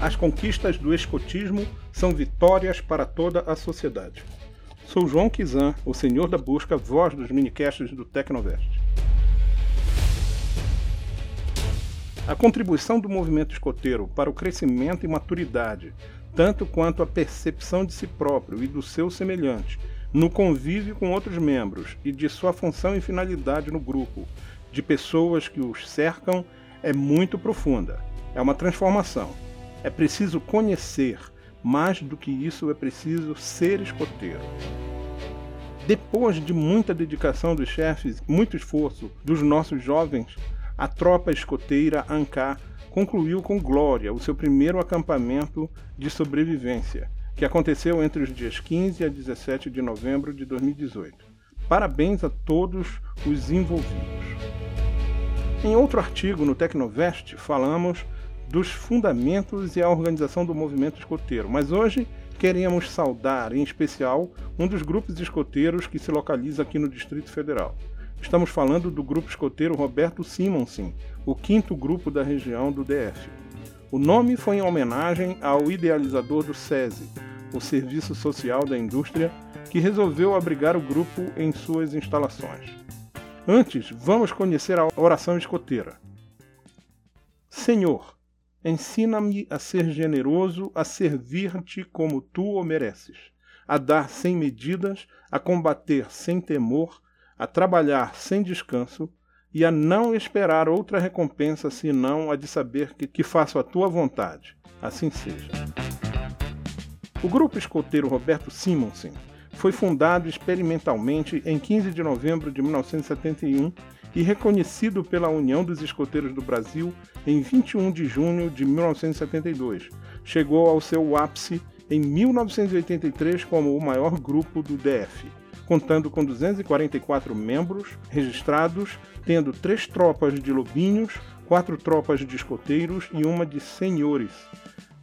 As conquistas do escotismo são vitórias para toda a sociedade. Sou João Kizan, o senhor da busca, voz dos minicasts do Tecnovest. A contribuição do movimento escoteiro para o crescimento e maturidade, tanto quanto a percepção de si próprio e do seu semelhante, no convívio com outros membros e de sua função e finalidade no grupo, de pessoas que os cercam, é muito profunda. É uma transformação é preciso conhecer, mais do que isso é preciso ser escoteiro. Depois de muita dedicação dos chefes, muito esforço dos nossos jovens, a tropa escoteira Ancá concluiu com glória o seu primeiro acampamento de sobrevivência, que aconteceu entre os dias 15 a 17 de novembro de 2018. Parabéns a todos os envolvidos. Em outro artigo no Tecnovest, falamos dos fundamentos e a organização do movimento escoteiro, mas hoje queremos saudar, em especial, um dos grupos escoteiros que se localiza aqui no Distrito Federal. Estamos falando do grupo escoteiro Roberto Simonsen, o quinto grupo da região do DF. O nome foi em homenagem ao idealizador do SESI, o Serviço Social da Indústria, que resolveu abrigar o grupo em suas instalações. Antes, vamos conhecer a oração escoteira. Senhor, Ensina-me a ser generoso, a servir-te como tu o mereces, a dar sem medidas, a combater sem temor, a trabalhar sem descanso e a não esperar outra recompensa senão a de saber que, que faço a tua vontade. Assim seja. O grupo escoteiro Roberto Simonsen foi fundado experimentalmente em 15 de novembro de 1971 e reconhecido pela União dos Escoteiros do Brasil em 21 de junho de 1972. Chegou ao seu ápice em 1983 como o maior grupo do DF, contando com 244 membros registrados, tendo três tropas de lobinhos, quatro tropas de escoteiros e uma de senhores,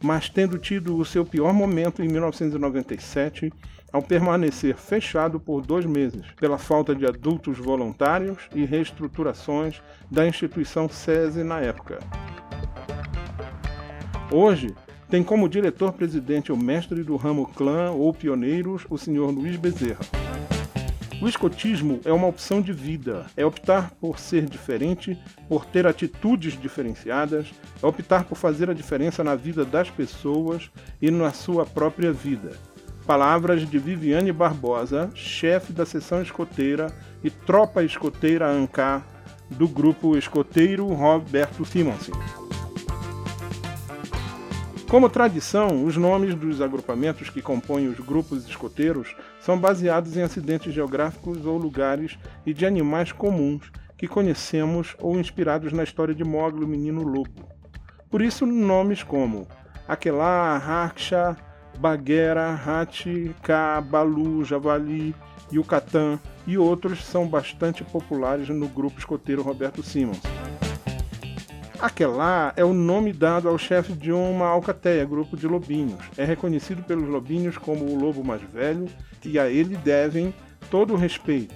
mas tendo tido o seu pior momento em 1997 ao permanecer fechado por dois meses, pela falta de adultos voluntários e reestruturações da instituição SESI na época. Hoje, tem como diretor-presidente o mestre do ramo clã ou pioneiros, o senhor Luiz Bezerra. O escotismo é uma opção de vida, é optar por ser diferente, por ter atitudes diferenciadas, é optar por fazer a diferença na vida das pessoas e na sua própria vida. Palavras de Viviane Barbosa, chefe da seção escoteira e tropa escoteira ANCA do grupo escoteiro Roberto Simonsen. Como tradição, os nomes dos agrupamentos que compõem os grupos escoteiros são baseados em acidentes geográficos ou lugares e de animais comuns que conhecemos ou inspirados na história de Mogli, o menino lobo. Por isso, nomes como Aquelá, Raksha, Baguera, Hati, Ka, Balu, Javali, Yucatán e outros são bastante populares no grupo escoteiro Roberto Simons. Aquelá é o nome dado ao chefe de uma alcateia, grupo de lobinhos. É reconhecido pelos lobinhos como o lobo mais velho e a ele devem todo o respeito.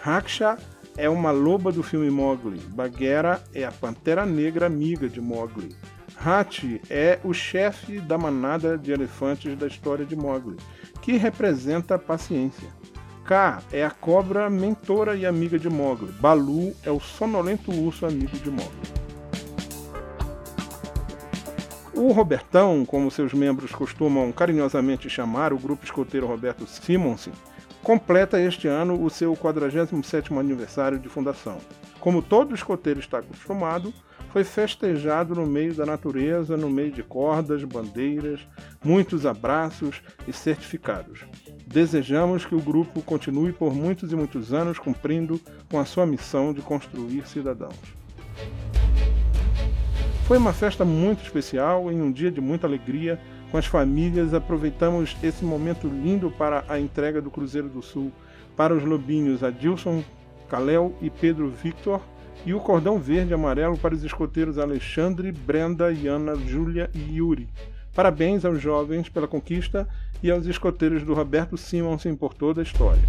Raksha é uma loba do filme Mowgli. Bagheera é a pantera negra amiga de Mowgli. Hathi é o chefe da manada de elefantes da história de Mowgli, que representa a paciência. K é a cobra mentora e amiga de Mowgli. Balu é o sonolento urso amigo de Mowgli. O Robertão, como seus membros costumam carinhosamente chamar o grupo escoteiro Roberto Simonsen, completa este ano o seu 47º aniversário de fundação. Como todo escoteiro está acostumado, foi festejado no meio da natureza, no meio de cordas, bandeiras, muitos abraços e certificados. Desejamos que o grupo continue por muitos e muitos anos cumprindo com a sua missão de construir cidadãos. Foi uma festa muito especial, em um dia de muita alegria, com as famílias. Aproveitamos esse momento lindo para a entrega do Cruzeiro do Sul para os lobinhos Adilson, Kalel e Pedro Victor e o cordão verde e amarelo para os escoteiros Alexandre, Brenda, Iana, Júlia e Yuri. Parabéns aos jovens pela conquista e aos escoteiros do Roberto Simonsen por toda a história.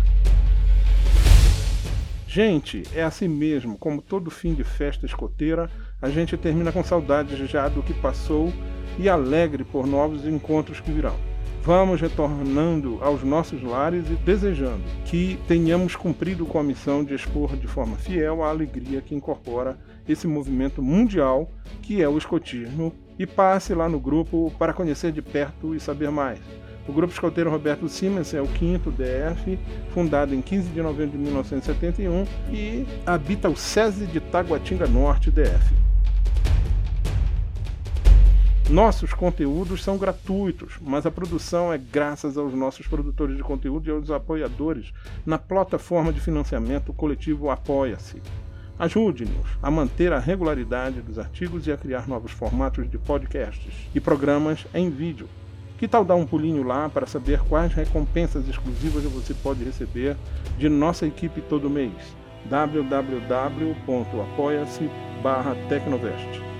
Gente, é assim mesmo, como todo fim de festa escoteira, a gente termina com saudades já do que passou e alegre por novos encontros que virão. Vamos retornando aos nossos lares e desejando que tenhamos cumprido com a missão de expor de forma fiel a alegria que incorpora esse movimento mundial que é o escotismo e passe lá no grupo para conhecer de perto e saber mais. O Grupo Escoteiro Roberto Siemens é o quinto DF, fundado em 15 de novembro de 1971 e habita o SESI de Taguatinga Norte, DF. Nossos conteúdos são gratuitos, mas a produção é graças aos nossos produtores de conteúdo e aos apoiadores na plataforma de financiamento coletivo Apoia-se. Ajude-nos a manter a regularidade dos artigos e a criar novos formatos de podcasts e programas em vídeo. Que tal dar um pulinho lá para saber quais recompensas exclusivas você pode receber de nossa equipe todo mês? www.apoia-se Tecnovest